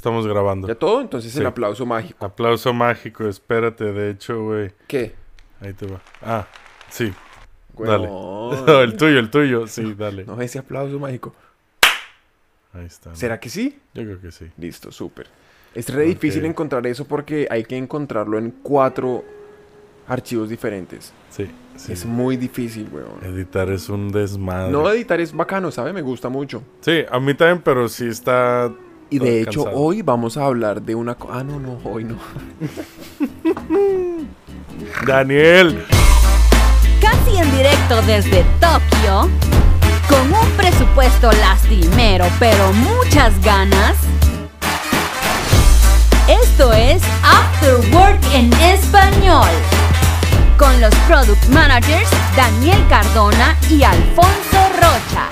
estamos grabando. ¿Ya todo? Entonces el aplauso mágico. Aplauso mágico, espérate, de hecho, güey. ¿Qué? Ahí te va. Ah, sí. Dale. No, el tuyo, el tuyo. Sí, dale. No, ese aplauso mágico. Ahí está. ¿Será que sí? Yo creo que sí. Listo, súper. Es re difícil encontrar eso porque hay que encontrarlo en cuatro archivos diferentes. Sí, sí. Es muy difícil, weón. Editar es un desmadre. No editar es bacano, ¿sabe? Me gusta mucho. Sí, a mí también, pero sí está... Y Todo de hecho, cansado. hoy vamos a hablar de una... Ah, no, no, hoy no. Daniel. Casi en directo desde Tokio, con un presupuesto lastimero pero muchas ganas. Esto es After Work en español, con los product managers Daniel Cardona y Alfonso Rocha.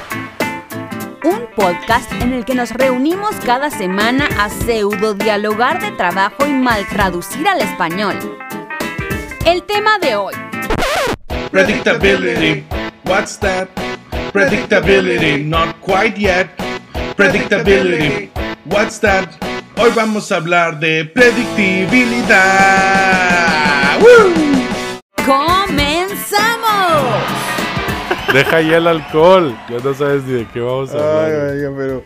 Podcast en el que nos reunimos cada semana a pseudo dialogar de trabajo y mal traducir al español. El tema de hoy. Predictability. What's that? Predictability. Not quite yet. Predictability. What's that? Hoy vamos a hablar de predictibilidad. ¡Woo! ¡Comenzamos! Deja ya el alcohol. Ya no sabes ni de qué vamos a hablar. Ay, pero...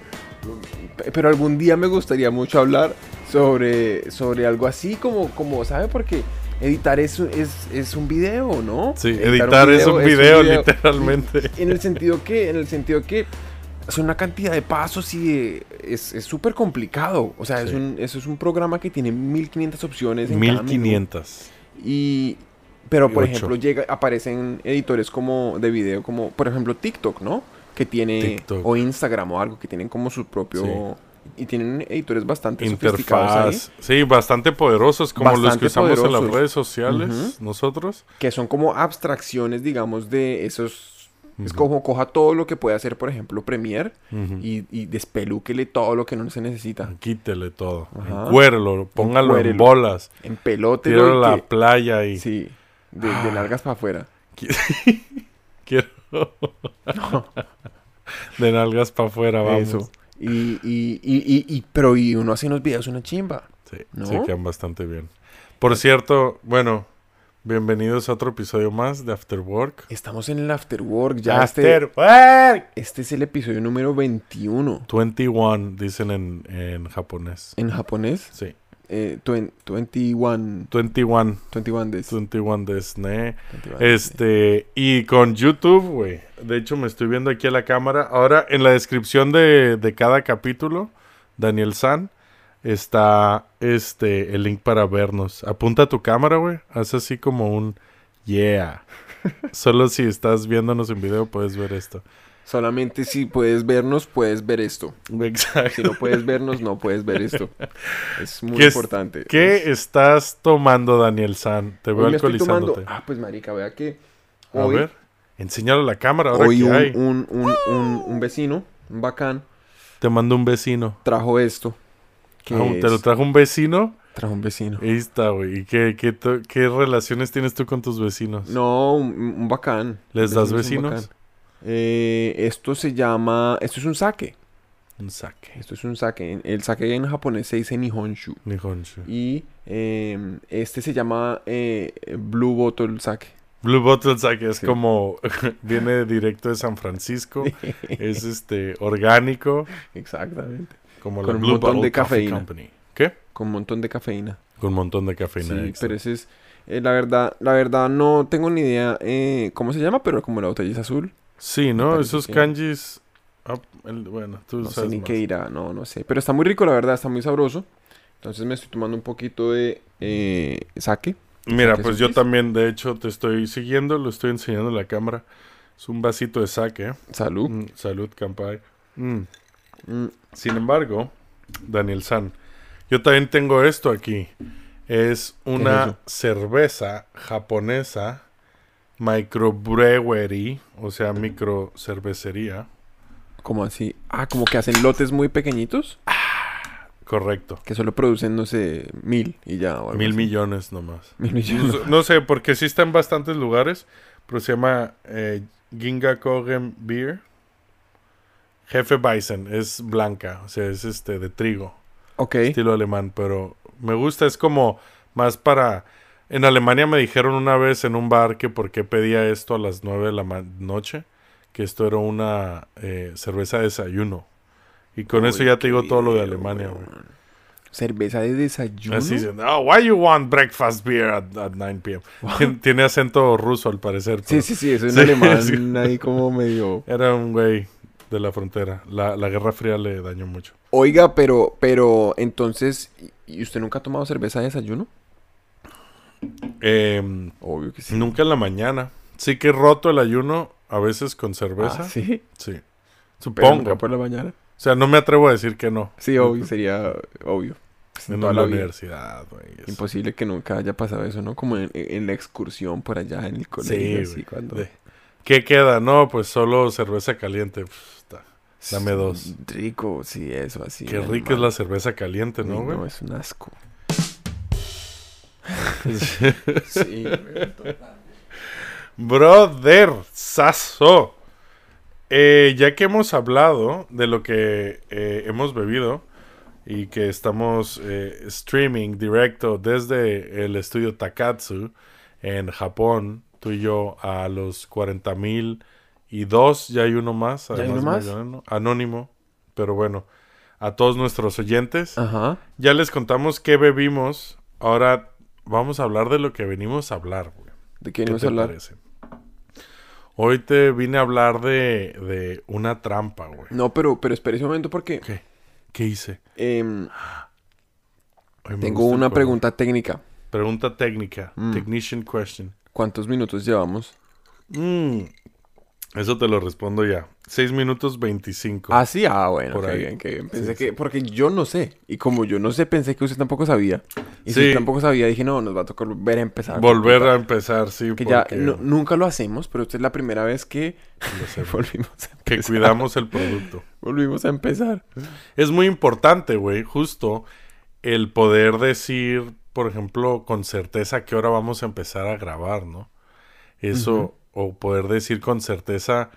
Pero algún día me gustaría mucho hablar sobre, sobre algo así como, como, ¿sabe? Porque editar es, es, es un video, ¿no? Sí, editar es un video, literalmente. En el sentido que, en el sentido que es una cantidad de pasos y de- es es súper complicado. O sea, es un, eso es un programa que tiene 1500 opciones en cada menú. 1500. Y pero por ejemplo, llega aparecen editores como de video como por ejemplo TikTok, ¿no? Que tiene TikTok. o Instagram o algo que tienen como su propio Sí. y tienen editores bastante sofisticados ahí, Interfaz. Sí, bastante poderosos, como los que usamos en las redes sociales, nosotros. que son como abstracciones, digamos, de esos es como coja todo lo que puede hacer, por ejemplo, Premiere y, y despelúquele todo lo que no se necesita. Quítele todo. Encuérelo, póngalo en bolas. En pelote Tíralo a la playa y Sí, de, de Ah. nalgas para afuera. quiero. de nalgas para afuera, vamos. Eso. Y, y, y, y, y- pero y uno hace unos videos una chimba. Sí, ¿No? se quedan bastante bien. Por cierto, bueno, bienvenidos a otro episodio más de After Work. Estamos en el After Work. Ya After este, Work. este es el episodio número 21 21, dicen en, en japonés. en japonés. Sí, Eh, twen- 21, 21. 21 des. 21 desu ne. 21 des. Este, y con YouTube, güey. De hecho, me estoy viendo aquí a la cámara. Ahora, en la descripción de, de cada capítulo, Daniel San, está este el link para vernos. Apunta tu cámara, güey. Haz así como un yeah. Solo si estás viéndonos en video puedes ver esto. Solamente si puedes vernos, puedes ver esto. Exacto. Si no puedes vernos, no puedes ver esto. Es muy ¿Qué es- importante. ¿Qué Es- estás tomando, Daniel San? Te veo estoy alcoholizándote. Ah, pues marica, vea que A ver, enséñalo a la cámara ahora hoy que un, hay. un, un, vecino, un bacán, Te mando un vecino. trajo esto. Ah, ¿Te lo trajo un vecino? trajo un vecino. Ahí está, güey. ¿Y qué, qué, qué relaciones tienes tú con tus vecinos? No, un, bacán. ¿Les das vecinos? Eh, esto se llama, esto es un sake. Un saque. Esto es un sake. El sake en japonés se dice nihonshu. Nihonshu. Y eh, este se llama eh, Blue Bottle Sake. Blue Bottle Sake es Sí. como... viene directo de San Francisco. es este orgánico. Exactamente. Como Con un Blue montón Bottle de cafeína. Company. ¿Qué? Con un montón de cafeína. Con un montón de cafeína Sí, extra. pero ese es... eh, la verdad, la verdad no tengo ni idea eh, cómo se llama, pero como la botella es azul. Sí, ¿no? Esos que- kanjis... ah, el- bueno, tú No sé sabes ni más. qué irá, no, no sé. Pero está muy rico, la verdad, está muy sabroso. Entonces me estoy tomando un poquito de eh, sake. Mira, Sake pues yo también, de hecho, te estoy siguiendo. Lo estoy enseñando en la cámara. Es un vasito de sake. Salud. Mm, salud, Kampai. Mm. Mm, Sin embargo, Daniel San, yo también tengo esto aquí. Es una cerveza japonesa microbrewery, o sea, micro cervecería. ¿Cómo así? Ah, como que hacen lotes muy pequeñitos Correcto. que solo producen, no sé, mil y ya. o algo Mil así. millones nomás. Mil millones. No, no sé, porque sí está en bastantes lugares, pero se llama eh, Ginga Kogen Beer. Jefe Bison, es blanca, o sea, es este de trigo. Ok. estilo alemán, pero me gusta, es como más para... En Alemania me dijeron una vez en un bar que por qué pedía esto a las 9 de la noche, que esto era una eh, cerveza de desayuno. Y con eso ya te digo todo lo de Alemania, güey. Cerveza de desayuno. Así dicen, oh, why you want breakfast beer at, at 9 p.m.? Tien- Tiene acento ruso al parecer. Sí, pero sí, sí, es un Sí, alemán sí. ahí como medio. Era un güey de la frontera. La, la Guerra Fría le dañó mucho. Oiga, pero, pero, entonces, ¿y y usted nunca ha tomado cerveza de desayuno? Em, Obvio que sí. nunca en la mañana. Sí que he roto el ayuno a veces con cerveza. Ah, sí. Supongo. nunca por la mañana. O sea, no me atrevo a decir que no. Sí, obvio, sería obvio. En la la universidad, güey. Imposible que nunca haya pasado eso, ¿no? Como en, en la excursión por allá en el colegio. Sí, así, cuando... De- ¿Qué queda? No, pues solo cerveza caliente. Pff, está. Dame dos. Rico, sí, eso, así. Qué rica es la cerveza caliente, ¿no, güey? No, es un asco. Sí. Brother, saso. Eh, ya que hemos hablado de lo que eh, hemos bebido y que estamos eh, streaming directo desde el estudio Takatsu en Japón, tú y yo a los 40 mil y dos, ya hay uno más, ¿Ya hay además uno más? medio anónimo- anónimo, pero bueno, a todos nuestros oyentes. Ajá. Ya les contamos qué bebimos, ahora vamos a hablar de lo que venimos a hablar, güey. ¿De qué ¿Qué venimos te a hablar? parece? Hoy te vine a hablar de, de una trampa, güey. No, pero, pero espere un momento porque ¿Qué? ¿Qué hice? em, tengo el una pregunta técnica. Pregunta técnica. Mm. Technician question. ¿Cuántos minutos llevamos? Mm, Eso te lo respondo ya. 6 minutos 25. Ah, sí, ah, bueno, Por qué ahí. bien. Pensé Sí, que, sí. porque yo no sé. Y como yo no sé, pensé que usted tampoco sabía. Y si Sí. usted tampoco sabía, dije, no, nos va a tocar volver a empezar. Volver a empezar, sí. Que ya no- nunca lo hacemos, pero esta es la primera vez que volvimos a que empezar. cuidamos el producto. Volvimos a empezar. Es muy importante, güey, justo el poder decir, por ejemplo, con certeza a qué hora vamos a empezar a grabar, ¿no? Eso, o poder decir con certeza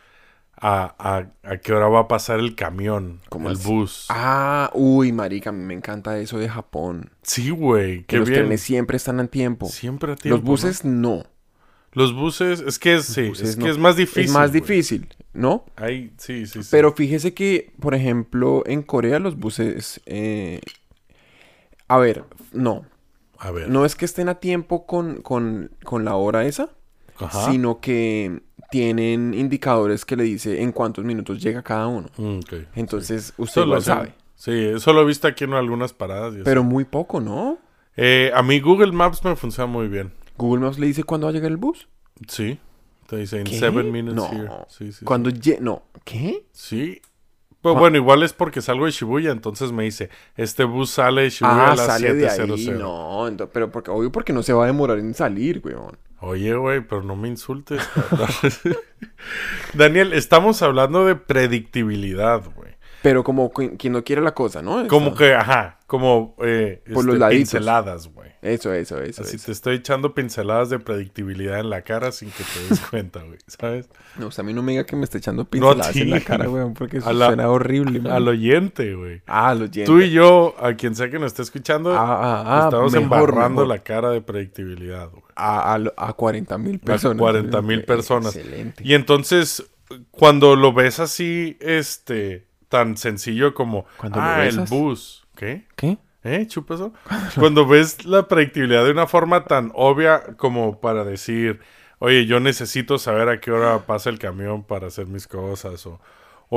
a, a- a qué hora va a pasar el camión, ¿Cómo el así? bus. Ah, uy, marica, a mí me encanta eso de Japón. Sí, güey, Que qué los bien. trenes siempre están a tiempo. Siempre a tiempo, los buses no. ¿no? Los buses, es que es, sí, es no. que es más difícil. es más güey. difícil, ¿no? Ahí, sí, sí, sí. Pero fíjese que, por ejemplo, en Corea los buses... eh, A ver, no. a ver. No es que estén a tiempo con, con, con la hora esa, Ajá. sino que tienen indicadores que le dice en cuántos minutos llega cada uno. Mm. Entonces, usted lo sabe. Sí, eso lo he visto aquí en algunas paradas. Pero muy poco, ¿no? Eh, a mí Google Maps me funciona muy bien. Google Maps le dice cuándo va a llegar el bus. Sí. Te dice ¿Qué? seven minutes No. here. Sí, sí. Cuando lle- No. ¿Qué? Sí. Pues bueno, igual es porque salgo de Shibuya, entonces me dice, este bus sale de Shibuya Ah, a las sale de 700. ahí. No, pero porque, obvio porque no se va a demorar en salir, weón. Oye, güey, pero no me insultes. Daniel, estamos hablando de predictibilidad, güey. Pero como qui- quien no quiere la cosa, ¿no? Como que, ajá, como eh, Por los este, laditos. pinceladas, güey. Eso, eso, eso. Así eso. te estoy echando pinceladas de predictibilidad en la cara sin que te des cuenta, güey, ¿sabes? No, o sea, a mí no me diga que me está echando pinceladas en la cara, weón, porque eso A la- suena horrible, man. Al oyente, güey. Ah, lo oyente. Tú y yo, a quien sea que nos esté escuchando, Ah, ah, ah, estamos mejor, embarrando mejor. la cara de predictibilidad, güey. A, a, a 40 mil personas. 40,000 personas. Excelente. Y entonces, cuando lo ves así, este, tan sencillo como, Cuando lo ah, el besas. bus, ¿qué? ¿Qué? ¿Eh? ¿Chupa eso? Cuando ves la predictibilidad de una forma tan obvia como para decir, oye, yo necesito saber a qué hora pasa el camión para hacer mis cosas, o,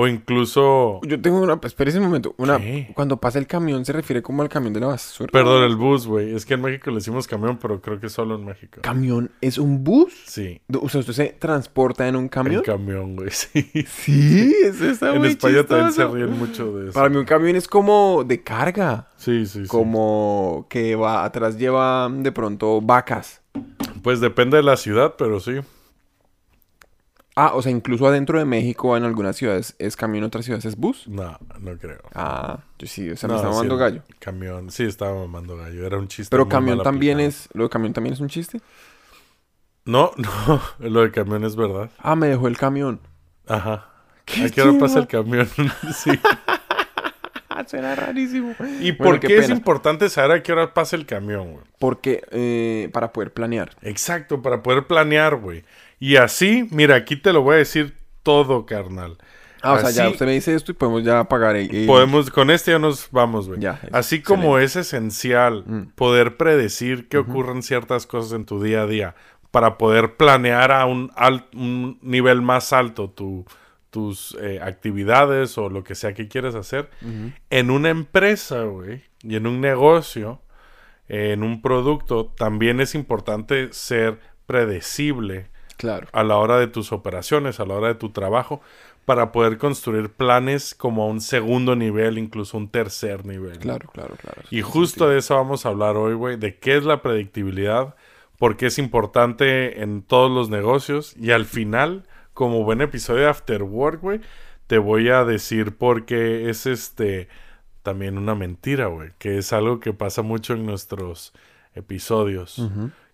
o incluso, Yo tengo una... Espérese un momento. Una, ¿Qué? cuando pasa el camión, ¿se refiere como al camión de la basura? perdón, el bus, güey. Es que en México le decimos camión, pero creo que solo en México. ¿Camión es un bus? Sí. O sea, ¿usted se transporta en un camión? El camión, güey, sí. Sí, eso está en España también se chistoso. ríen mucho de eso. Para mí un camión es como de carga. Sí, sí, sí. Como que va atrás lleva de pronto vacas. Pues depende de la ciudad, pero sí. Ah, o sea, incluso adentro de México en algunas ciudades es camión, otras ciudades es bus. No, no creo. Ah, yo sí, o sea, No, me está sí, mamando gallo. Camión, sí, estaba mamando gallo. Era un chiste. Pero camión también aplicado. es, lo de camión también es un chiste. No, no, lo de camión es verdad. Ah, me dejó el camión. Ajá. Qué ¿A qué hora pasa el camión? sí. Suena rarísimo. ¿Y Bueno, por qué, es pena. importante saber a qué hora pasa el camión, güey? Porque, eh, para poder planear. Exacto, para poder planear, güey. Y así, mira, aquí te lo voy a decir todo, carnal. Ah, o sea, ya usted me dice esto y podemos ya pagar. el- Podemos, con este ya nos vamos, güey. Ya, Así como es esencial Mm. poder predecir que ocurren ciertas cosas en tu día a día para poder planear a un, al- un nivel más alto tu- tus eh, actividades o lo que sea que quieres hacer, en una empresa, güey, y en un negocio, eh, en un producto, también es importante ser predecible Claro. a la hora de tus operaciones, a la hora de tu trabajo, para poder construir planes como a un segundo nivel, incluso un tercer nivel. Claro, claro, claro. Y justo de eso vamos a hablar hoy, güey, de qué es la predictibilidad, por qué es importante en todos los negocios y al final, como buen episodio de After Work, güey, te voy a decir por qué es este también una mentira, güey, que es algo que pasa mucho en nuestros episodios,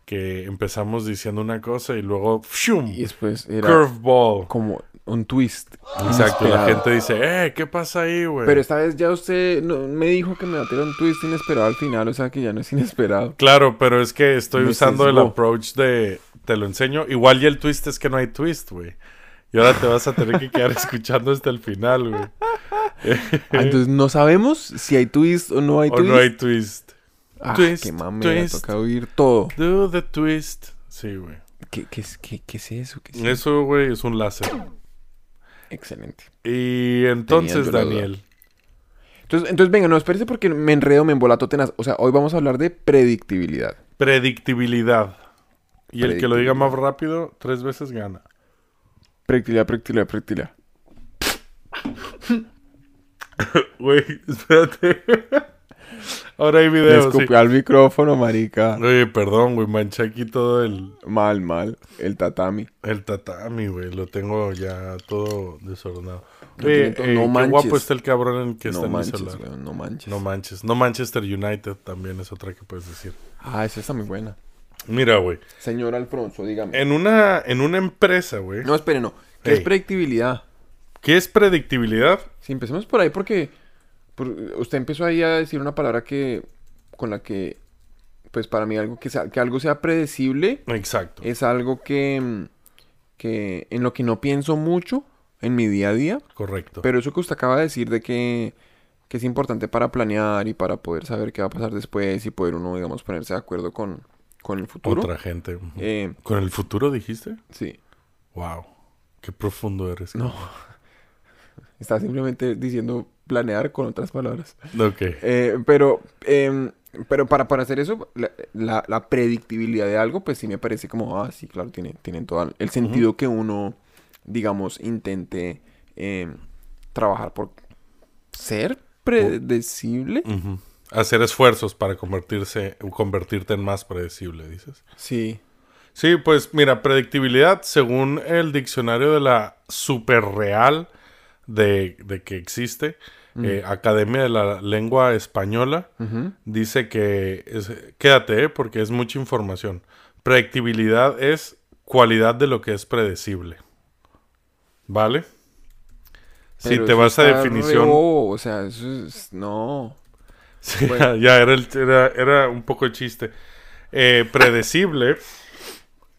que empezamos diciendo una cosa y luego. Y después era curveball. como un twist. Exacto, la gente dice, "Eh, ¿qué pasa ahí, güey?" Pero esta vez ya usted no- me dijo que me tirar un twist inesperado al final, o sea que ya no es inesperado. Claro, pero es que estoy Me usando el approach de te lo enseño. Igual y el twist es que no hay twist, güey. Y ahora te vas a tener que quedar escuchando hasta el final, güey. Ah, entonces no sabemos si hay twist o no hay O twist. no hay twist. Ah, twist, qué mamera, twist. toca oír todo. Do the twist. Sí, güey. ¿Qué, qué, es- qué- qué es eso? ¿Qué es eso? Eso, güey, es un láser. Excelente. Y entonces. Daniel. Entonces, entonces, venga, no, espérese porque me enredo, me embolato tenaz. O sea, hoy vamos a hablar de predictibilidad. Predictibilidad. Y el que lo diga más rápido, tres veces gana. Predictibilidad, predictibilidad, predictibilidad. Güey, espérate. Ahora hay Le video. sí. al micrófono, marica. Oye, perdón, güey, manché aquí todo el, Mal, mal. El tatami. El tatami, güey, lo tengo ya todo desordenado. Oye, eh, no qué manches. guapo está el cabrón en que está No en mi manches, celular. no manches. No manches. No Manchester United también es otra que puedes decir. Ah, esa está muy buena. Mira, güey. Señor Alfonso, dígame. En una, en una empresa, güey. No, espere, no. ¿Qué es predictibilidad? ¿Qué es predictibilidad? Sí, empecemos por ahí porque por- usted empezó ahí a decir una palabra que con la que, pues para mí algo que, sea, que algo sea predecible Exacto. es algo que, que en lo que no pienso mucho en mi día a día. Correcto. Pero eso que usted acaba de decir de que, que es importante para planear y para poder saber qué va a pasar después y poder uno, digamos, ponerse de acuerdo con, con el futuro. Otra gente. Eh, ¿Con el futuro dijiste? sí. Wow. Qué profundo eres. No. Está simplemente diciendo planear con otras palabras. Ok. Eh, pero, em, pero para, para hacer eso, la, la- la predictibilidad de algo, pues sí me parece como, ah, sí, claro, tiene, todo el sentido que uno, digamos, intente em, trabajar por ser predecible. Hacer esfuerzos para convertirse, convertirte en más predecible, dices. Sí. Sí, pues mira, predictibilidad, según el diccionario de la super real de, de que existe, eh, Academia de la Lengua Española, dice que, es, quédate, eh, porque es mucha información. Predictibilidad es cualidad de lo que es predecible. ¿Vale? Si te vas a definición... bobo, o sea, eso es... No. Sí, Bueno. ya era, el- era, era un poco chiste. Eh, predecible.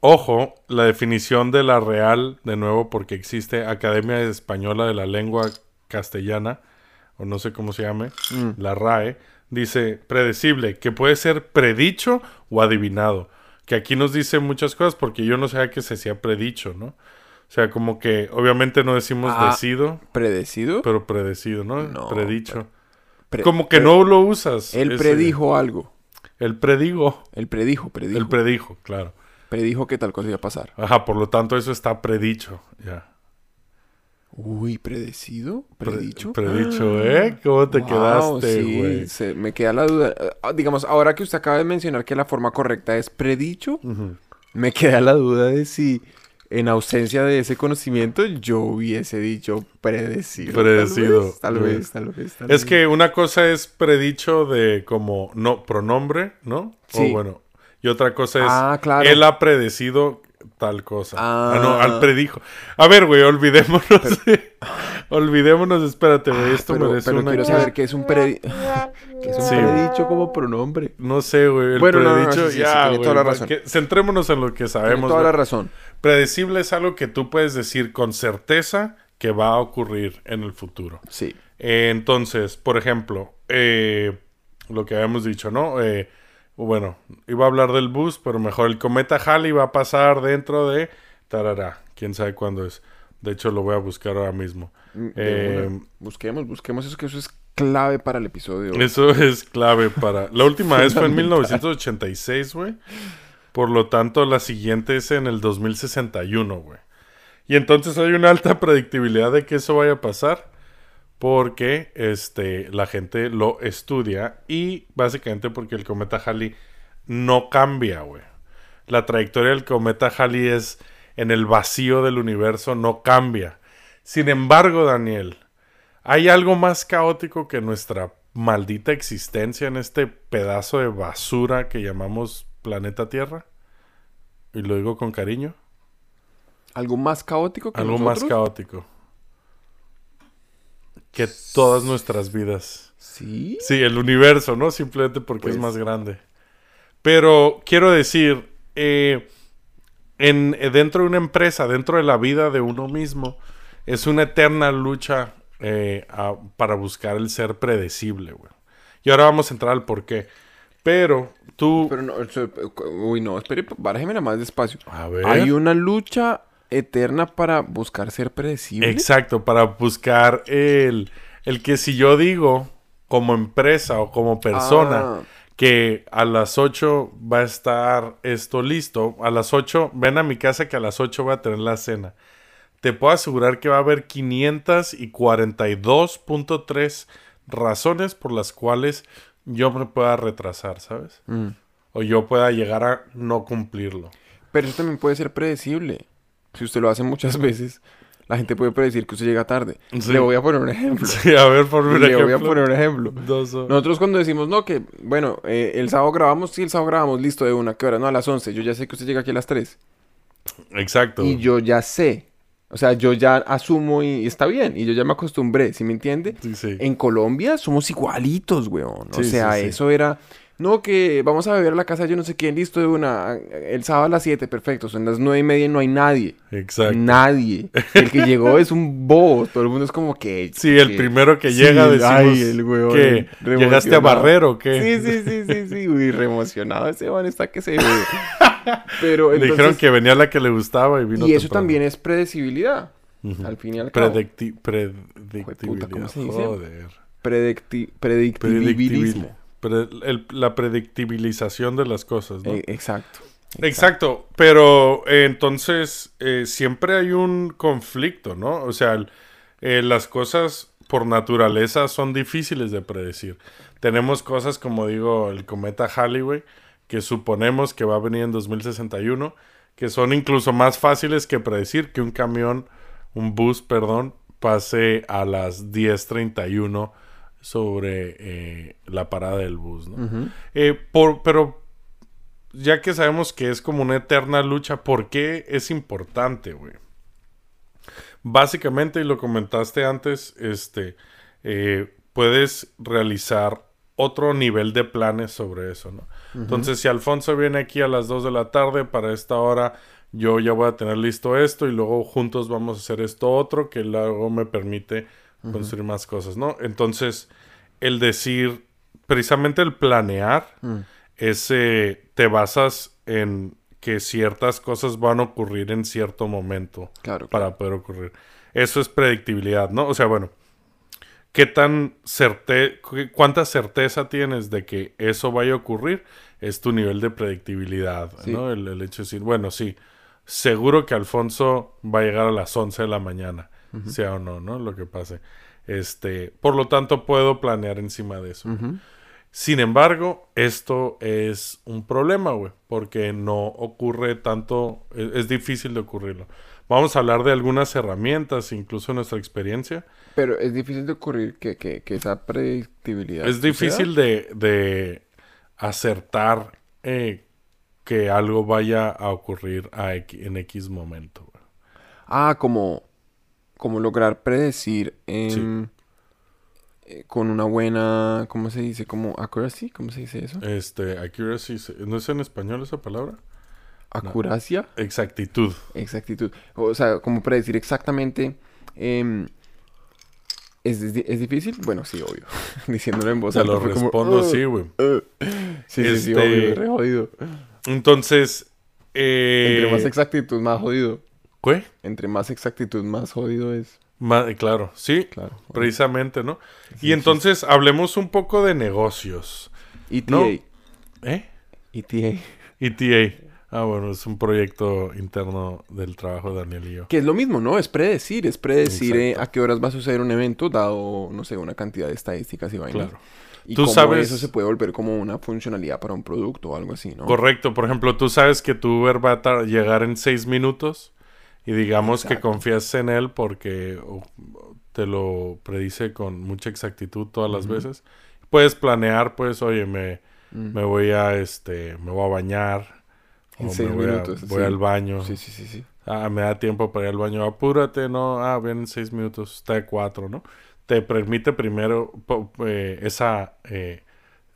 Ojo, la definición de la real, de nuevo, porque existe Academia Española de la Lengua Castellana, o no sé cómo se llame, Mm. la RAE, dice predecible, que puede ser predicho o adivinado. Que aquí nos dice muchas cosas porque yo no sabía que se hacía predicho, ¿no? O sea, como que obviamente no decimos Ah. decido, ¿Predecido? pero predecido, ¿no? No, Predicho. Pre- Como que no lo usas. Él ese- predijo algo. El predigo. Él predijo, predijo. El predijo, claro. Predijo que tal cosa iba a pasar. Ajá, por lo tanto eso está predicho. Ya. Uy, ¿predecido? Pre- ¿Predicho? Predicho, ¿eh? ¿Cómo te Wow, quedaste, güey? me queda la duda. Ah, digamos, ahora que usted acaba de mencionar que la forma correcta es predicho, me queda la duda de si en ausencia de ese conocimiento yo hubiese dicho predecido. Predecido. Tal vez, tal vez, tal vez. tal Es vez. que una cosa es predicho de como no pronombre, ¿no? Sí. O bueno. Y otra cosa es Ah, claro. él ha predecido tal cosa. Ah, no, Ah. al predijo. A ver, güey, olvidémonos de, Olvidémonos, espérate, güey. Esto Ah, pero, merece pero una... quiero saber qué es un predi... ¿Qué es un Sí. predicho como pronombre. No sé, güey. El Bueno, no, no, no, predicho, sí, sí, sí, ya, tiene güey, toda la razón. que- centrémonos en lo que Tiene sabemos. toda la razón. Predecible es algo que tú puedes decir con certeza que va a ocurrir en el futuro. Sí. Eh, entonces, por ejemplo, eh, lo que habíamos dicho, ¿no? Eh, bueno, iba a hablar del bus, pero mejor el cometa Halley va a pasar dentro de tarará. Quién sabe cuándo es. De hecho, lo voy a buscar ahora mismo. Mm, Eh, una. Busquemos, busquemos eso, que eso es clave para el episodio. Eso es clave para... La última vez fue en 1986, güey. Por lo tanto, la siguiente es en el 2061, güey. Y entonces hay una alta predictibilidad de que eso vaya a pasar. Porque este, la gente lo estudia. Y básicamente porque el cometa Halley no cambia, güey. La trayectoria del cometa Halley es en el vacío del universo, no cambia. Sin embargo, Daniel, ¿Hay algo más caótico que nuestra maldita existencia en este pedazo de basura que llamamos planeta Tierra? Y lo digo con cariño. ¿Algo más caótico que Algo más caótico. Que todas nuestras vidas. Sí. Sí, el universo, ¿no? Simplemente porque es Pues- más grande. Pero quiero decir, eh, en, eh, dentro de una empresa, dentro de la vida de uno mismo, es una eterna lucha eh, a- para buscar el ser predecible, güey. Y ahora vamos a entrar al por qué. Pero tú... Pero no, uy, no, espere, barájeme nada más despacio. a ver. Hay una lucha eterna para buscar ser predecible. Exacto, para buscar el, el que si yo digo como empresa o como persona Ah. que a las 8 va a estar esto listo, a las 8 ven a mi casa que a las 8 voy a tener la cena. Te puedo asegurar que va a haber 542.3 razones por las cuales yo me pueda retrasar, ¿sabes? Mm. O yo pueda llegar a no cumplirlo. Pero eso también puede ser predecible. Si usted lo hace muchas veces, la gente puede predecir que usted llega tarde. Sí. Le voy a poner un ejemplo. Sí, a ver, por un Le ejemplo. voy a poner un ejemplo. Dos Nosotros cuando decimos, no, que, bueno, eh, el sábado grabamos, sí, el sábado grabamos, listo, de una, ¿qué hora? No, a las 11. Yo ya sé que usted llega aquí a las 3. Exacto. Y yo ya sé. O sea, yo ya asumo y está bien. Y yo ya me acostumbré, ¿sí me entiende? Sí, sí. En Colombia somos igualitos, weón. O Sí, sea, eso era... No, que vamos a beber a la casa de yo no sé quién, listo de una. El sábado a las 7, perfecto. Son las 9 y media y no hay nadie. Exacto. Nadie. El que llegó es un bobo. Todo el mundo es como que... Sí, el primero que Sí, llega decimos ay, el weón, que llegaste a emocionado. barrer o qué. Sí, sí, sí, sí, sí. Uy, re emocionado ese man está que se ve. Pero Le entonces... dijeron que venía la que le gustaba y vino Y eso temprano. también es predecibilidad. Al fin y al cabo. Predicti- predictibilidad. ¿cómo se dice? Joder. Predicti-. Pre- el- la predictibilización de las cosas, ¿no? Eh, exacto. Exacto, pero eh, entonces eh, siempre hay un conflicto, ¿no? O sea, el- eh, las cosas por naturaleza son difíciles de predecir. Tenemos cosas como digo el cometa Halley, que suponemos que va a venir en 2061, que son incluso más fáciles que predecir que un camión, un bus, perdón, pase a las 10:31 sobre eh, la parada del bus, ¿no? Eh, por, pero ya que sabemos que es como una eterna lucha, ¿por qué es importante, güey? Básicamente, y lo comentaste antes, este, eh, puedes realizar otro nivel de planes sobre eso, ¿no? Entonces, si Alfonso viene aquí a las 2 de la tarde, para esta hora yo ya voy a tener listo esto y luego juntos vamos a hacer esto otro que luego me permite construir más cosas, ¿no? Entonces, el decir, precisamente el planear, Mm. es, eh, te basas en que ciertas cosas van a ocurrir en cierto momento Claro, claro. para poder ocurrir. Eso es predictibilidad, ¿no? O sea, bueno, ¿qué tan certe cuánta certeza tienes de que eso vaya a ocurrir? Es tu nivel de predictibilidad, Sí. ¿no? El, el hecho de decir, bueno, sí, seguro que Alfonso va a llegar a las 11 de la mañana, sea o no, ¿no? Lo que pase. Este, por lo tanto, puedo planear encima de eso. Sin embargo, esto es un problema, güey, porque no ocurre tanto, e- es, difícil de ocurrirlo. Vamos a hablar de algunas herramientas, incluso nuestra experiencia. Pero es difícil de ocurrir que, que, que esa predictibilidad. Es difícil de, de acertar eh, que algo vaya a ocurrir a en X momento. güey. Ah, como. Como lograr predecir eh, con una buena, ¿cómo se dice? Como accuracy, ¿cómo se dice eso? Este, accuracy, ¿no es en español esa palabra? Acuracia, Exactitud. exactitud. O sea, como predecir exactamente. em, ¿es, es di- es difícil? Bueno, sí, obvio. Diciéndolo en voz Te alta. lo fue como, respondo, "Ugh". sí, güey. Sí, sí, sí, Este- obvio, re jodido. Entonces, eh... Entre más exactitud, más jodido. ¿Qué? Entre más exactitud, más jodido es. Ma- claro, sí, Claro. precisamente, ¿no? Y entonces hablemos un poco de negocios. ETA. No. ¿Eh? ETA. ETA. Ah, bueno, es un proyecto interno del trabajo de Daniel y yo. Que es lo mismo, ¿no? Es predecir, es predecir eh, a qué horas va a suceder un evento, dado, no sé, una cantidad de estadísticas y vainas. Claro. Y Tú cómo sabes- eso se puede volver como una funcionalidad para un producto o algo así, ¿no? Correcto, por ejemplo, tú sabes que tu Uber va a llegar en seis minutos y digamos que confías en él porque o, te lo predice con mucha exactitud todas las veces. Puedes planear, pues, oye, me, Mm. me voy a, este, me voy a bañar. En o seis me voy, a- minutos, voy sí. al baño. Sí, sí, sí, sí. Ah, me da tiempo para ir al baño. Apúrate, ¿no? Ah, ven en seis minutos. Está de cuatro, ¿no? Te permite primero eh, esa eh,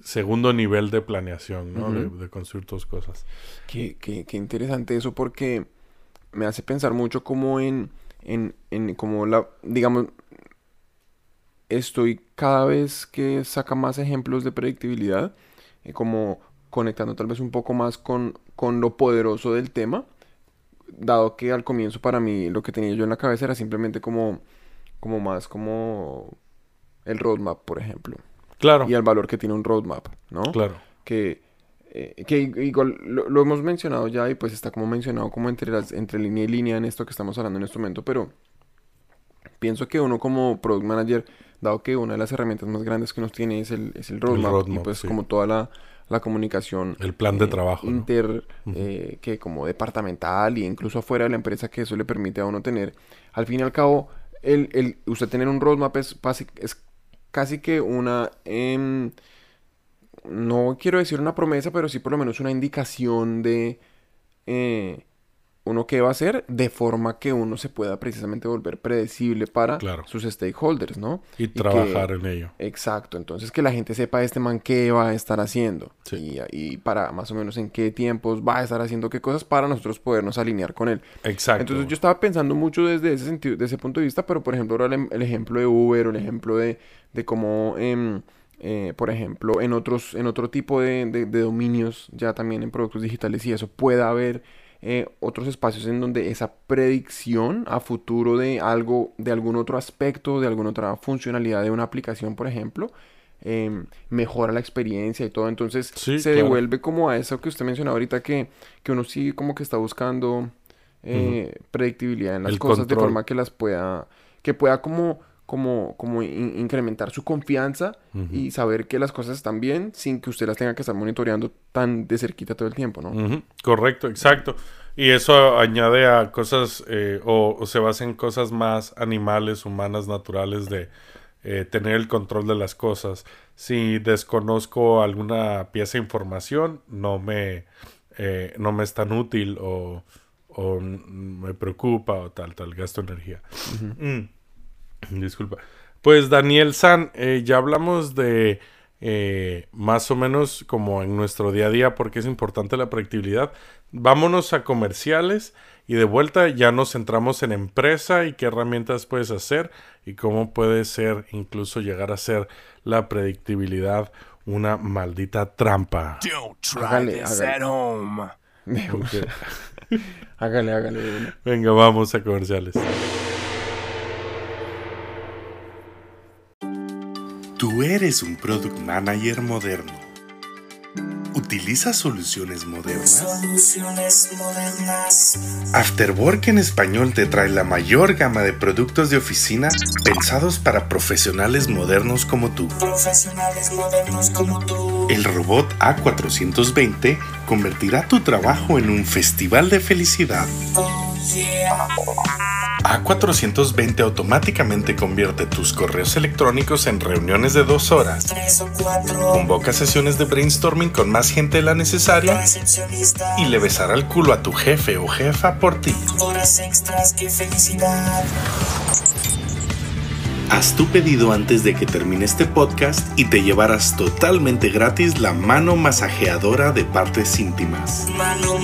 segundo nivel de planeación, ¿no? de, de construir tus cosas. Qué, qué- qué interesante eso porque me hace pensar mucho como en, en, en como la, digamos, estoy cada vez que saca más ejemplos de predictibilidad, eh, como conectando tal vez un poco más con, con lo poderoso del tema, dado que al comienzo para mí lo que tenía yo en la cabeza era simplemente como, como más como el roadmap, por ejemplo, Claro, y el valor que tiene un roadmap, ¿no? claro. que, eh, que igual lo, lo hemos mencionado ya y pues está como mencionado como entre las entre línea y línea en esto que estamos hablando en este momento, pero pienso que uno como product manager, dado que una de las herramientas más grandes que nos tiene es el, es el roadmap, y roadmap, pues sí. como toda la, la comunicación El plan de eh, trabajo, ¿no? inter eh, que como departamental e incluso afuera de la empresa que eso le permite a uno tener al fin y al cabo el, el usted tener un roadmap es, es casi que una em, no quiero decir una promesa pero sí por lo menos una indicación de eh, uno qué va a hacer de forma que uno se pueda precisamente volver predecible para Claro. sus stakeholders, ¿no? Y, trabajar en ello. Exacto, entonces que la gente sepa este man qué va a estar haciendo Sí. y, y para más o menos en qué tiempos va a estar haciendo qué cosas para nosotros podernos alinear con él. Exacto. Entonces yo estaba pensando mucho desde ese sentido, desde ese punto de vista, pero por ejemplo ahora el, el ejemplo de Uber o el ejemplo de, de cómo, em, eh, por ejemplo, en otros, en otro tipo de, de- de dominios, ya también en productos digitales y eso, pueda haber eh, otros espacios en donde esa predicción a futuro de algo, de algún otro aspecto, de alguna otra funcionalidad de una aplicación, por ejemplo, em, mejora la experiencia y todo. Entonces Sí, se claro. devuelve como a eso que usted mencionó ahorita, que, que uno sí como que está buscando eh, predictibilidad en las El cosas de forma que las pueda, que pueda como, como, como in- incrementar su confianza y saber que las cosas están bien sin que usted las tenga que estar monitoreando tan de cerquita todo el tiempo, ¿no? Correcto, exacto. Y eso añade a cosas eh, o, o se basa en cosas más animales, humanas, naturales de eh, tener el control de las cosas. Si desconozco alguna pieza de información, no me, eh, no me es tan útil o, me preocupa o tal, tal, gasto energía. Mm. Disculpa. Pues Daniel San, eh, ya hablamos de eh, más o menos como en nuestro día a día porque es importante la predictibilidad. Vámonos a comerciales y de vuelta ya nos centramos en empresa y qué herramientas puedes hacer y cómo puede ser incluso llegar a ser la predictibilidad una maldita trampa. Don't try Hágale, this hágale. at home. hágale, hágale. Venga, vamos a comerciales. Tú eres un product manager moderno. ¿Utilizas soluciones modernas? Soluciones modernas. Afterwork en español te trae la mayor gama de productos de oficina pensados para profesionales modernos como tú. Profesionales modernos como tú. El robot A420 convertirá tu trabajo en un festival de felicidad. Oh yeah. A420 automáticamente convierte tus correos electrónicos en reuniones de dos horas. Tres o cuatro. Convoca sesiones de brainstorming con más gente de la necesaria y le besará el culo a tu jefe o jefa por ti. Horas extras, qué felicidad. Haz tu pedido antes de que termine este podcast y te llevarás totalmente gratis la mano masajeadora de partes íntimas. Mano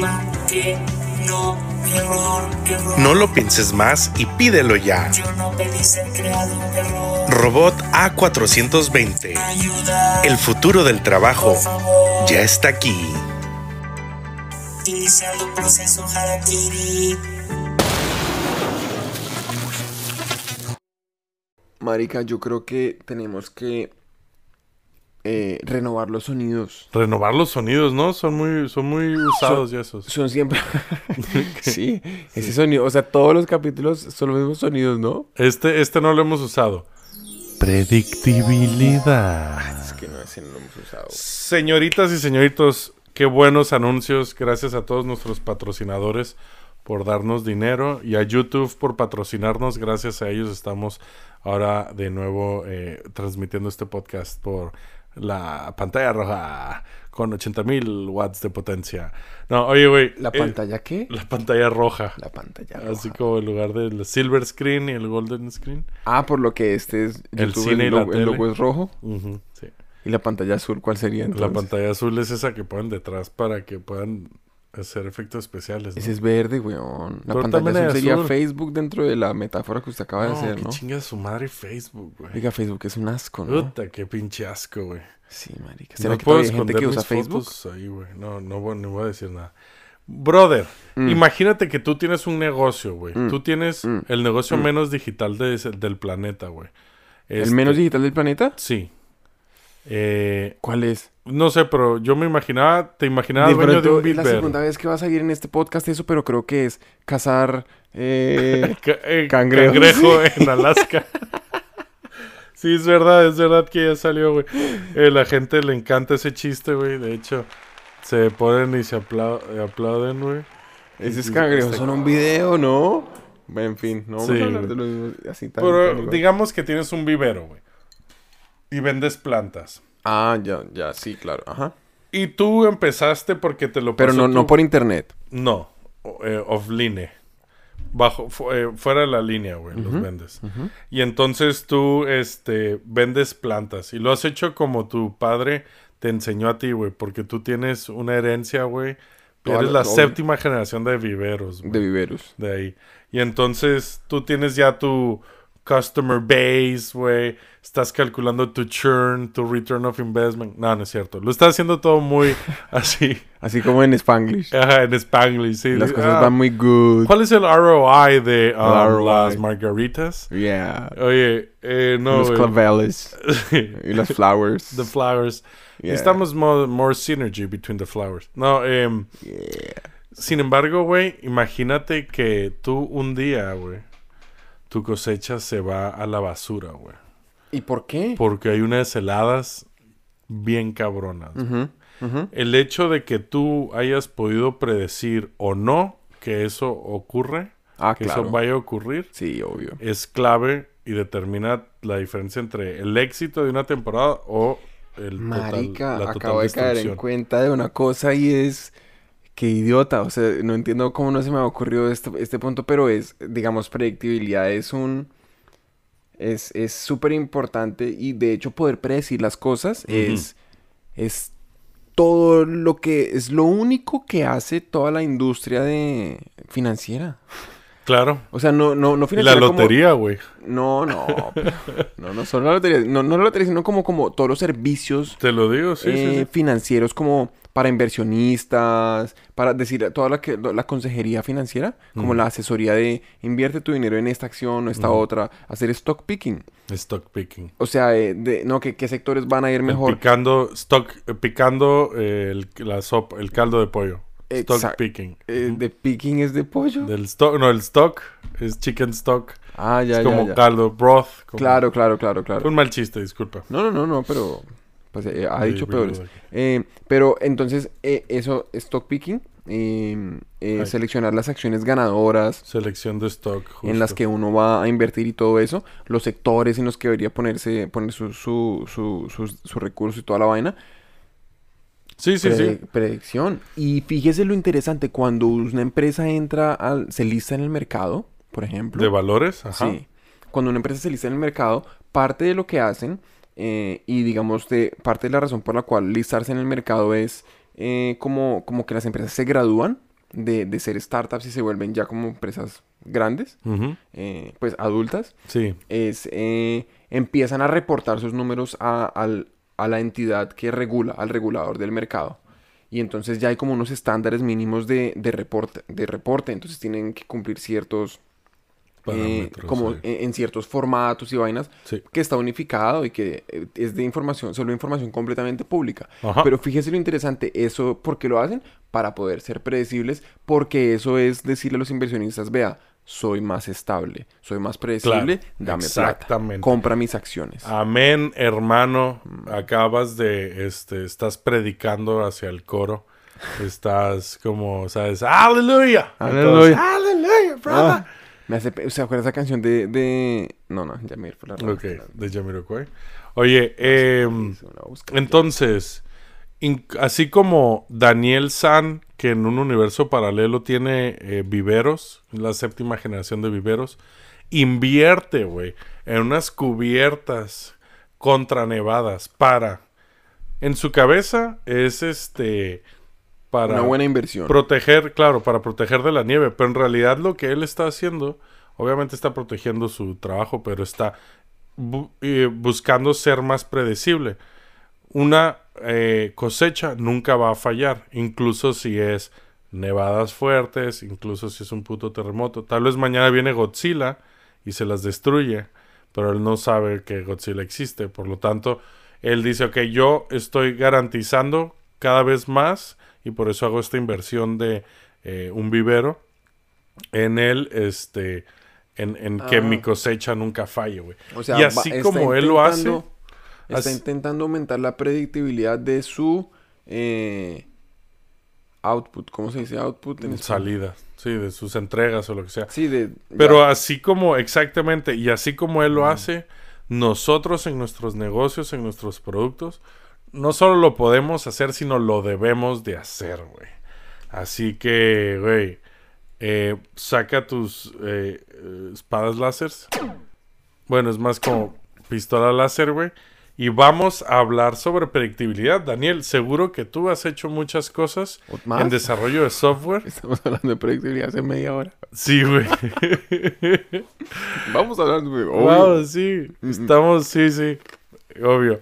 que no, error, error. No lo pienses más y pídelo ya. Yo no pedí ser creado, error. Robot A420. Ayuda, El futuro del trabajo ya está aquí. Iniciando proceso Harakiri. Marica, yo creo que tenemos que eh, renovar los sonidos. Renovar los sonidos, ¿no? Son muy, son muy usados ya esos. Son siempre... sí, ese sonido. O sea, todos los capítulos son los mismos sonidos, ¿no? Este, este no lo hemos usado. Predictibilidad. Es que no, ese no lo hemos usado. Señoritas y señoritos, qué buenos anuncios. Gracias a todos nuestros patrocinadores por darnos dinero y a YouTube por patrocinarnos. Gracias a ellos estamos ahora de nuevo eh, transmitiendo este podcast por la pantalla roja con 80 mil watts de potencia. No, oye, güey. ¿La eh, pantalla qué? la pantalla roja. La pantalla Así roja. como en lugar del silver screen y el golden screen. Ah, por lo que este es... El cine y la logo, el logo es rojo. Sí. ¿Y la pantalla azul cuál sería entonces? La pantalla azul es esa que ponen detrás para que puedan hacer efectos especiales. ¿no? Ese es verde, weón. La Pero pantalla azul sería azul. Facebook dentro de la metáfora que usted acaba de No, hacer, que ¿no? chinga su madre Facebook, güey. Oiga, Facebook es un asco, ¿no? Puta, qué pinche asco, güey. Sí, marica. ¿Será No que puedo hay gente que usa Facebook? fotos ahí, güey. No, no voy, no voy a decir nada. Brother, Mm. imagínate que tú tienes un negocio, güey. Mm. Tú tienes Mm. el negocio Mm. menos digital de del planeta, güey. ¿El Este, menos digital del planeta? Sí. Eh, ¿Cuál es? no sé, pero yo me imaginaba, te imaginaba dueño de un es la segunda vez que va a salir en este podcast eso, pero creo que es cazar... Eh, eh. Cangrejo en Alaska. sí, es verdad, es verdad que ya salió, güey. Eh, la gente le encanta ese chiste, güey. De hecho, se ponen y se aplau- aplauden, güey. esos Sí, cangrejos este- son un video, ¿no? En fin, no vamos Sí, a hablar de los mismos así tan, Pero tan digamos que tienes un vivero, güey. Y vendes plantas. Ah, ya, ya, sí, claro. Ajá. Y tú empezaste porque te lo Pero pasó no, no por internet. No, eh, offline. Bajo, fu- eh, fuera de la línea, güey, los vendes. Y entonces tú, este, vendes plantas. Y lo has hecho como tu padre te enseñó a ti, güey. Porque tú tienes una herencia, güey. Eres la- la séptima generación de viveros, güey, De viveros. de ahí. Y entonces tú tienes ya tu customer base, güey. Estás calculando tu churn, tu return of investment. No, no es cierto. Lo estás haciendo todo muy así. Así como en Spanglish. Ajá, en Spanglish, sí. Las cosas Ah, van muy good. ¿Cuál es el ROI de um, El ROI. las margaritas? Yeah. Oye, eh, no, Los güey. claveles. y las flowers. the flowers. Yeah. Necesitamos more, more synergy between the flowers. No, em, sin embargo, güey, imagínate que tú un día, güey, tu cosecha se va a la basura, güey. ¿Y por qué? Porque hay unas heladas bien cabronas. El hecho de que tú hayas podido predecir o no que eso ocurre, Ah, que claro. eso vaya a ocurrir, Sí, obvio. es clave y determina la diferencia entre el éxito de una temporada o el total, Marica, la total acabo de caer en cuenta de una cosa y es... Qué idiota, o sea, no entiendo cómo no se me ha ocurrido este, este punto, pero es, digamos, predictibilidad es un... Es es súper importante y de hecho poder predecir las cosas es... Es todo lo que... Es lo único que hace toda la industria de... financiera. Claro. O sea, no, no, no la financiera como- lotería, güey. No, no. pero- no, no solo la lotería. No, no la lotería, sino como, como todos los servicios Te lo digo, sí, sí, eh, sí. financieros como para inversionistas, para decir toda la, que, la consejería financiera, como Mm. la asesoría de invierte tu dinero en esta acción o esta otra, hacer stock picking. Stock picking. O sea, eh, de, no, que qué sectores van a ir mejor. Picando, stock, picando eh, el, la sopa, el caldo de pollo. Stock picking. Eh, de picking es de pollo. Del stock, no, el stock es chicken stock. Ah, ya, es ya, como ya. caldo, broth. como- Claro, claro, claro, Fue claro. un mal chiste, disculpa. No, no, no, no, pero pues eh, ha Sí, dicho peores. Eh, pero entonces, eso, stock picking, Ay. seleccionar las acciones ganadoras Selección de stock. en las justo. que uno va a invertir y todo eso, los sectores en los que debería ponerse, poner su, su, su, su, su recurso y toda la vaina. Sí, sí, sí. Predicción. Y fíjese lo interesante, cuando una empresa entra al, se lista en el mercado, por ejemplo. De valores, ajá. Sí. cuando una empresa se lista en el mercado, parte de lo que hacen eh, y digamos de parte de la razón por la cual listarse en el mercado es eh, como, como que las empresas se gradúan de, de ser startups y se vuelven ya como empresas grandes, eh, pues adultas, Sí. es eh, empiezan a reportar sus números a, al- a la entidad que regula, al regulador del mercado. Y entonces ya hay como unos estándares mínimos de, de reporte, de reporte, entonces tienen que cumplir ciertos, eh, como sí. en, en ciertos formatos y vainas, Sí. que está unificado y que eh, es de información, solo información completamente pública. Ajá. Pero fíjese lo interesante, eso, ¿por qué lo hacen? Para poder ser predecibles, porque eso es decirle a los inversionistas, vea, soy más estable, soy más predecible, Claro, dame exactamente. plata, compra mis acciones. Amén, hermano. Acabas de, este, estás predicando hacia el coro. Estás como, ¿sabes? ¡Aleluya! Aleluya. ¡Aleluya, brother! Ah, me hace, ¿se acuerda esa canción de, de... No, no, ya me fue la Ok, de Jamiroquai. Oye, em, entonces, así como Daniel San, que en un universo paralelo tiene eh, viveros, la séptima generación de viveros, invierte, güey, en unas cubiertas contra nevadas para... En su cabeza es este... Para Una buena inversión. proteger, claro, para proteger de la nieve, pero en realidad lo que él está haciendo, obviamente está protegiendo su trabajo, pero está bu- eh, buscando ser más predecible. Una eh, cosecha nunca va a fallar, incluso si es nevadas fuertes, incluso si es un puto terremoto. Tal vez mañana viene Godzilla y se las destruye, pero él no sabe que Godzilla existe. Por lo tanto, él dice, ok, yo estoy garantizando cada vez más y por eso hago esta inversión de eh, un vivero en el, este, en, en que Ah. mi cosecha nunca falle, güey. O sea, y así como él lo hace, Está intentando aumentar la predictibilidad de su eh, output. ¿Cómo se dice output? en salida, sí, de sus entregas o lo que sea. Sí, de... Pero ya. así como, exactamente, y así como él lo hace, nosotros en nuestros negocios, en nuestros productos, no solo lo podemos hacer, sino lo debemos de hacer, güey. Así que, güey, eh, saca tus eh, espadas láseres. Bueno, es más como pistola láser, güey. Y vamos a hablar sobre predictibilidad. Daniel, seguro que tú has hecho muchas cosas ¿Más? en desarrollo de software. Estamos hablando de predictibilidad hace media hora. Sí, güey. Vamos a hablar de... obvio. Wow, sí. Estamos, sí, sí. Obvio.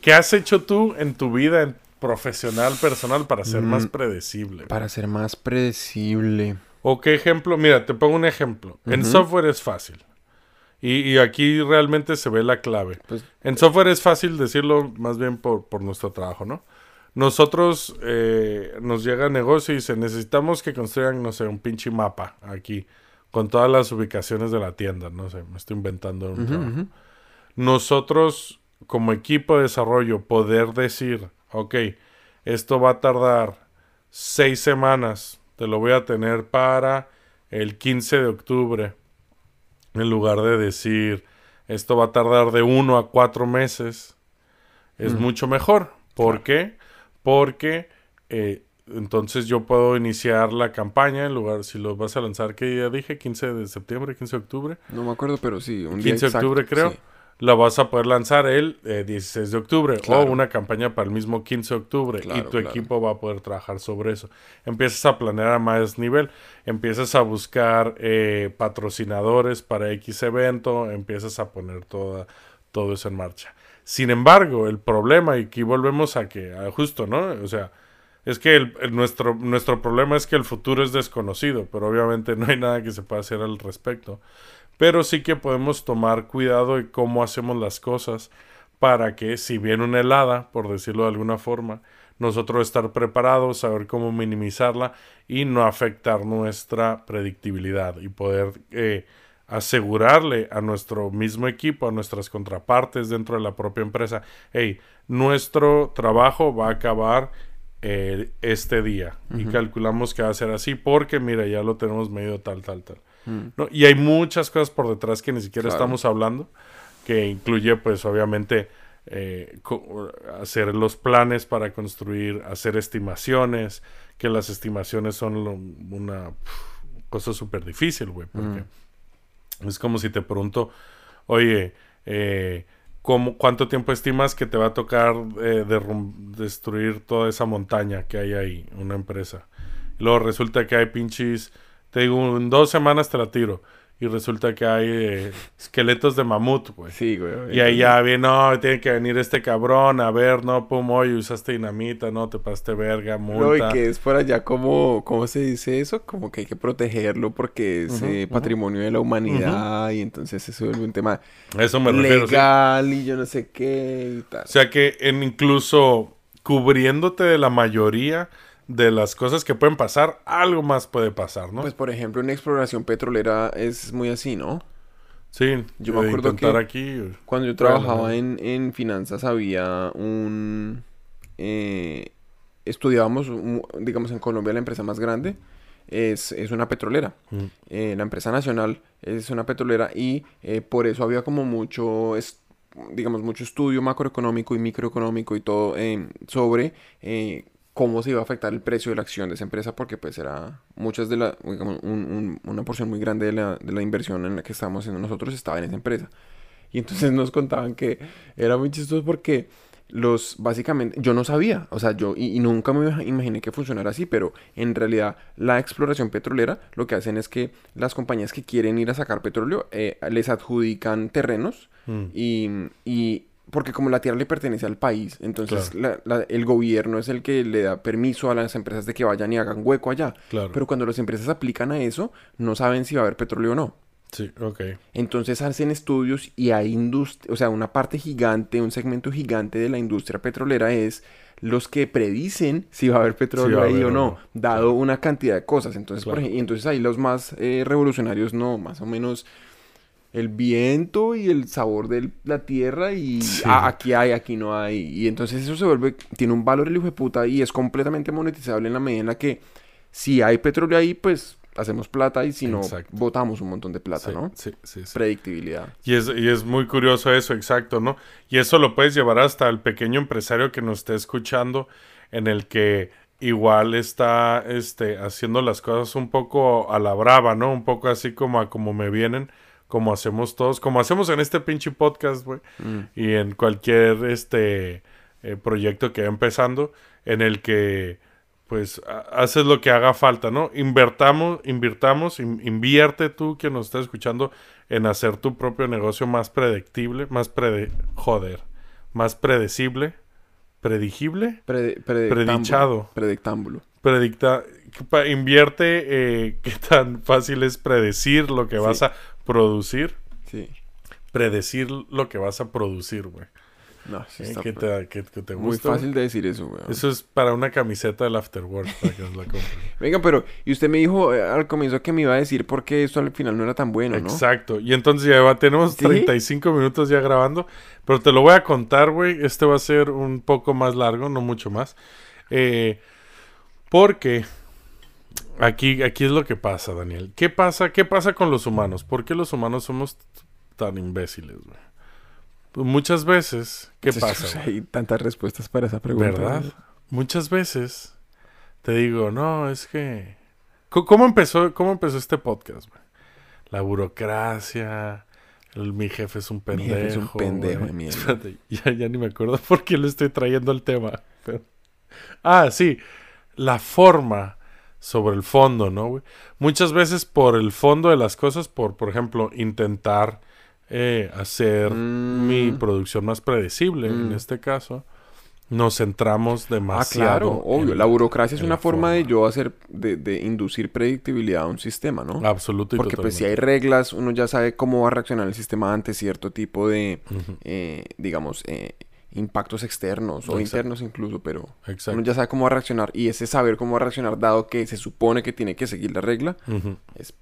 ¿Qué has hecho tú en tu vida en profesional, personal, para ser más predecible? Para ser más predecible. ¿O qué ejemplo? Mira, te pongo un ejemplo. En software es fácil. Y, y aquí realmente se ve la clave. Pues- en software es fácil decirlo más bien por, por nuestro trabajo, ¿no? Nosotros eh, nos llega negocio y dice, necesitamos que construyan, no sé, un pinche mapa aquí, con todas las ubicaciones de la tienda, no sé, me estoy inventando un trabajo. Nosotros, como equipo de desarrollo, poder decir, ok, esto va a tardar seis semanas, te lo voy a tener para el 15 de octubre, en lugar de decir, esto va a tardar de uno a cuatro meses, es mucho mejor. ¿Por qué? Porque eh, entonces yo puedo iniciar la campaña en lugar, si lo vas a lanzar, que ya dije, 15 de septiembre, 15 de octubre, No me acuerdo, pero sí. Un día 15 de exacto, octubre creo, sí. La vas a poder lanzar el eh, 16 de octubre Claro. o una campaña para el mismo 15 de octubre y tu claro. equipo va a poder trabajar sobre eso. Empiezas a planear a más nivel, empiezas a buscar eh, patrocinadores para X evento, empiezas a poner toda, todo eso en marcha. Sin embargo, el problema, y aquí volvemos a que, a justo, ¿no? O sea, es que el- nuestro, nuestro problema es que el futuro es desconocido, pero obviamente no hay nada que se pueda hacer al respecto. Pero sí que podemos tomar cuidado de cómo hacemos las cosas para que si viene una helada, por decirlo de alguna forma, nosotros estar preparados, saber cómo minimizarla y no afectar nuestra predictibilidad y poder eh, asegurarle a nuestro mismo equipo, a nuestras contrapartes dentro de la propia empresa, hey, nuestro trabajo va a acabar eh, este día y calculamos que va a ser así porque mira, ya lo tenemos medido tal, tal, tal. ¿no? Y hay muchas cosas por detrás que ni siquiera Claro. estamos hablando, que incluye pues obviamente eh, hacer los planes para construir, hacer estimaciones, que las estimaciones son lo- una cosa súper difícil, güey, porque es como si te pregunto, oye, eh, ¿cómo- ¿cuánto tiempo estimas que te va a tocar eh, destruir toda esa montaña que hay ahí, una empresa? Luego resulta que hay pinches, te digo, en dos semanas te la tiro. Y resulta que hay eh, esqueletos de mamut, güey. Sí, güey. Y ahí ya viene, no, tiene que venir este cabrón, a ver, no, pum, oye, usaste dinamita, no, te pasaste verga, No, y multa. que es por allá como, ¿cómo se dice eso? Como que hay que protegerlo porque es eh, patrimonio de la humanidad y entonces se vuelve un tema Eso me refiero, sí. legal y yo no sé qué y tal. O sea que en incluso cubriéndote de la mayoría de las cosas que pueden pasar, algo más puede pasar, ¿no? Pues por ejemplo en exploración petrolera es muy así, ¿no? sí, yo me de acuerdo que- aquí. Cuando yo trabajaba en, en finanzas había un... eh, estudiábamos, digamos, en Colombia la empresa más grande es, es una petrolera. Mm. Eh, la empresa nacional es una petrolera y eh, por eso había como mucho, es- digamos, mucho estudio macroeconómico y microeconómico y todo eh, sobre eh, cómo se iba a afectar el precio de la acción de esa empresa porque pues era muchas de la, digamos, un- un- una porción muy grande de la, de la inversión en la que estábamos haciendo nosotros estaba en esa empresa. Y entonces nos contaban que era muy chistoso porque los, básicamente, yo no sabía, o sea, yo, y, y nunca me imag- imaginé que funcionara así, pero en realidad la exploración petrolera lo que hacen es que las compañías que quieren ir a sacar petróleo eh, les adjudican terrenos Mm. y, y porque como la tierra le pertenece al país, entonces la- la- el gobierno es el que le da permiso a las empresas de que vayan y hagan hueco allá. Claro. Pero cuando las empresas aplican a eso, no saben si va a haber petróleo o no. Sí, ok. Entonces hacen estudios y hay industria, o sea, una parte gigante, un segmento gigante de la industria petrolera es los que predicen si va a haber petróleo ahí haber o no, no. dado una cantidad de cosas. Entonces, por Claro. ej- y entonces ahí los más eh, revolucionarios no, más o menos el viento y el sabor de la tierra y Sí. ah, aquí hay, aquí no hay. Y entonces eso se vuelve, tiene un valor el hijo de puta y es completamente monetizable en la medida en la que si hay petróleo ahí, pues hacemos plata y si no, Exacto. botamos un montón de plata, Sí, ¿no? sí, sí, sí. Predictibilidad. Y es, y es muy curioso eso, exacto, ¿no? Y eso lo puedes llevar hasta el pequeño empresario que nos esté escuchando, en el que igual está este, haciendo las cosas un poco a la brava, ¿no? Un poco así como a como me vienen, como hacemos todos, como hacemos en este pinche podcast, güey, y en cualquier este eh, proyecto que va empezando, en el que pues ha- haces lo que haga falta, ¿no? Invertamos, invirtamos, in- invierte tú que nos estás escuchando en hacer tu propio negocio más predictible, más prede... joder, más predecible, predigible, Prede- predictámbulo. Predichado. Predictámbulo. predicta, invierte eh, qué tan fácil es predecir lo que Sí. vas a producir, Sí. predecir lo que vas a producir, güey. No, sí Eh, está que, te, que- que te muy gusta, güey. fácil de decir eso, güey. Eso es para una camiseta del Afterworld, para que nos la compren. Venga, pero, y usted me dijo eh, al comienzo que me iba a decir por qué esto al final no era tan bueno, ¿no? Exacto. Y entonces ya tenemos ¿Sí? 35 minutos ya grabando. Pero te lo voy a contar, güey. Este va a ser un poco más largo, no mucho más. Eh, porque aquí, aquí es lo que pasa, Daniel. ¿Qué pasa? ¿Qué pasa con los humanos? ¿Por qué los humanos somos tan imbéciles, güey? Pues muchas veces, ¿qué Sí, pasa? hay tantas respuestas para esa pregunta. ¿Verdad? Muchas veces te digo, no, es que... ¿Cómo empezó, cómo empezó este podcast, güey? La burocracia, el- mi jefe es un Mi pendejo. jefe es un pendejo mierda. Espérate, ya, ya ni me acuerdo por qué le estoy trayendo el tema. pero- Ah, sí, la forma sobre el fondo, ¿no, güey? Muchas veces por el fondo de las cosas, por, por ejemplo, intentar eh, hacer Mm. mi producción más predecible, en Mm. este caso, nos centramos Ah, demasiado. claro, obvio. en La burocracia es una forma de yo hacer, de, de inducir predictibilidad a un sistema, ¿no? Absoluto y Porque pues si hay reglas, uno ya sabe cómo va a reaccionar el sistema ante cierto tipo de, eh, digamos, eh, impactos externos o Exacto. internos incluso, pero Exacto. uno ya sabe cómo va a reaccionar y ese saber cómo va a reaccionar dado que se supone que tiene que seguir la regla, Ujú. es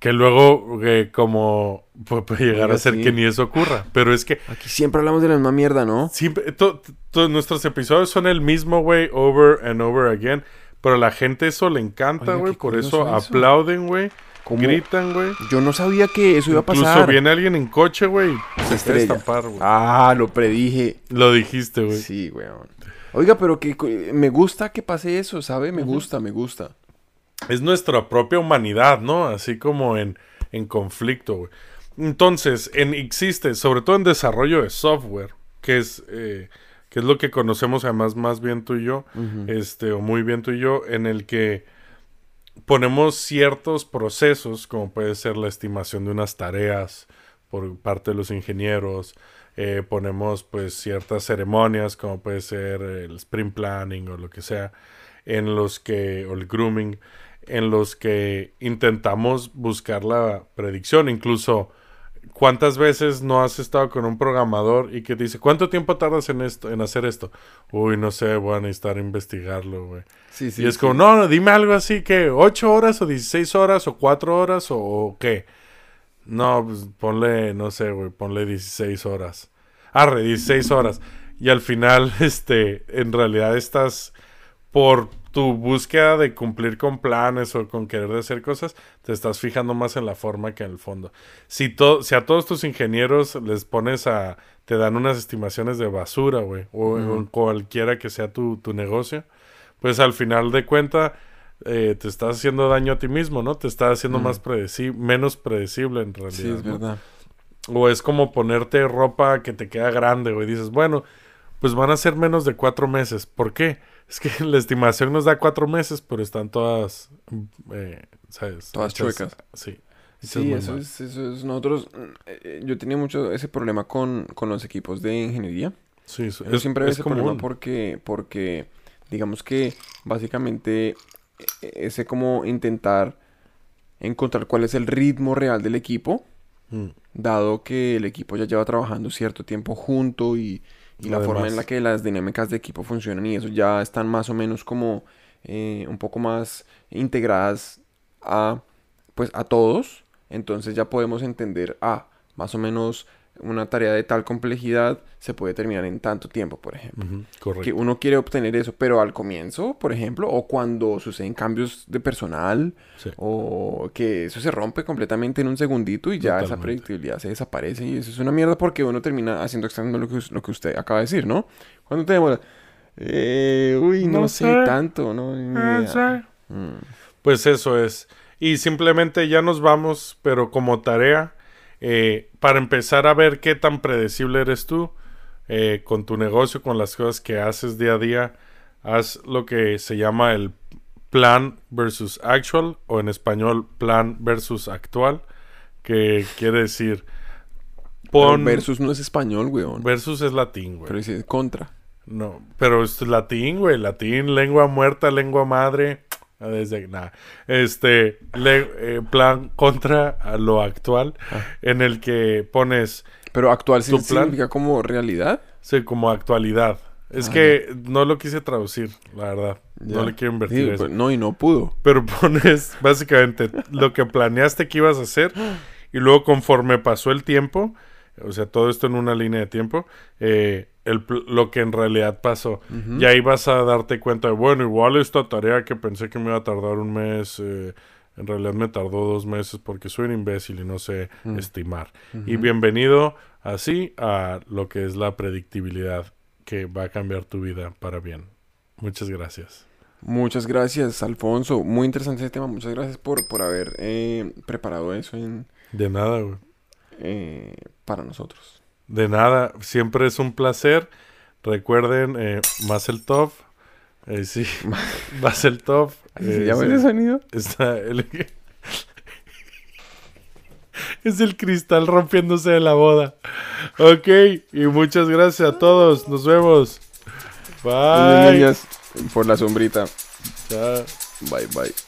Que luego, eh, como pu- puede llegar Oiga, a ser sí. que ni eso ocurra. Pero es que Aquí siempre hablamos de la misma mierda, ¿no? siempre, to- to- nuestros episodios son el mismo, güey, over and over again. Pero a la gente eso le encanta, güey. Por eso. aplauden, güey. ¿Cómo? Gritan, güey. Yo no sabía que eso iba a Incluso pasar. viene alguien en coche, güey. Se Estrella. estampar, güey. Ah, lo predije. Lo dijiste, güey. Sí, weón. Oiga, pero que me gusta que pase eso, ¿sabe? Me gusta, me gusta. es nuestra propia humanidad, ¿no? Así como en, en conflicto, güey. Entonces, en, existe, sobre todo en desarrollo de software, que es, eh, que es lo que conocemos además más bien tú y yo, este, o muy bien tú y yo, en el que ponemos ciertos procesos, como puede ser la estimación de unas tareas por parte de los ingenieros, eh, ponemos pues ciertas ceremonias, como puede ser el sprint planning o lo que sea, en los que, o el grooming, en los que intentamos buscar la predicción, incluso ¿Cuántas veces no has estado con un programador y que te dice, ¿cuánto tiempo tardas en esto, en hacer esto? Uy, no sé, voy a necesitar investigarlo, güey. Sí, sí. y es sí. como, no, no, dime algo así que 8 horas o 16 horas o 4 horas o, o qué. No, pues ponle, no sé, güey, ponle 16 horas. Arre, 16 horas. Y al final, este, en realidad estás por tu búsqueda de cumplir con planes o con querer de hacer cosas, te estás fijando más en la forma que en el fondo. Si, to- si a todos tus ingenieros les pones a, te dan unas estimaciones de basura, güey, o, o en cualquiera que sea tu, tu negocio, pues al final de cuenta eh, te estás haciendo daño a ti mismo, ¿no? Te estás haciendo más predeci menos predecible en realidad. Sí, es ¿no? verdad. O es como ponerte ropa que te queda grande, güey. Dices, bueno, pues van a ser menos de cuatro meses. ¿Por qué? Es que la estimación nos da cuatro meses, pero están todas, eh, ¿sabes? Todas chuecas. Sí. hechas Sí, muy eso es, eso es. Nosotros, mm, eh, yo tenía mucho ese problema con, con los equipos de ingeniería. Sí, es, Yo siempre veo es ese problema porque, porque, digamos que básicamente ese como intentar encontrar cuál es el ritmo real del equipo, Mm, dado que el equipo ya lleva trabajando cierto tiempo junto y, y la forma en la que las dinámicas de equipo funcionan y eso ya están más o menos como eh, un poco más integradas a pues a todos entonces ya podemos entender ah más o menos una tarea de tal complejidad se puede terminar en tanto tiempo por ejemplo que correcto. uno quiere obtener eso, pero al comienzo, por ejemplo, o cuando suceden cambios de personal, Sí. o que eso se rompe completamente en un segundito y ya esa predictibilidad se desaparece y eso es una mierda porque uno termina haciendo exactamente lo que, lo que usted acaba de decir, ¿no? Cuando tenemos, eh, uy, no, No sé, sé. tanto, ¿no? Ni idea. sí. Mm. Pues eso es. Y simplemente ya nos vamos, pero como tarea, eh, para empezar a ver qué tan predecible eres tú eh, con tu negocio, con las cosas que haces día a día, haz lo que se llama el plan versus actual, o en español plan versus actual, que quiere decir Pero pon versus no es español, weón. versus es latín, güey. Pero dice contra. No, pero es latín, güey. Latín, lengua muerta, lengua madre. Desde nada. Este, le- eh, plan contra a lo actual, Ah. en el que pones, Pero actual ¿Tu plan? significa como realidad. sí, como actualidad. Es Ah, que no lo quise traducir, la verdad. No le quiero invertir Sí, eso. pues, no, y no pudo. Pero pones básicamente lo que planeaste que ibas a hacer y luego conforme pasó el tiempo, o sea, todo esto en una línea de tiempo, eh, el lo que en realidad pasó. Y ahí vas a darte cuenta de, bueno, igual esta tarea que pensé que me iba a tardar un mes, eh, en realidad me tardó dos meses porque soy un imbécil y no sé estimar. Y bienvenido así a lo que es la predictibilidad que va a cambiar tu vida para bien. Muchas gracias. Muchas gracias, Alfonso. Muy interesante ese tema. Muchas gracias por, por haber eh, preparado eso en, De nada, güey. Eh, para nosotros. De nada, siempre es un placer. Recuerden, eh, más el top. Eh, sí, más el top. ¿Así se llama ese sonido? está el- es el cristal rompiéndose de la boda. Ok, y muchas gracias a todos. Nos vemos. Bye. niñas, por la sombrita. Chao. Bye, bye.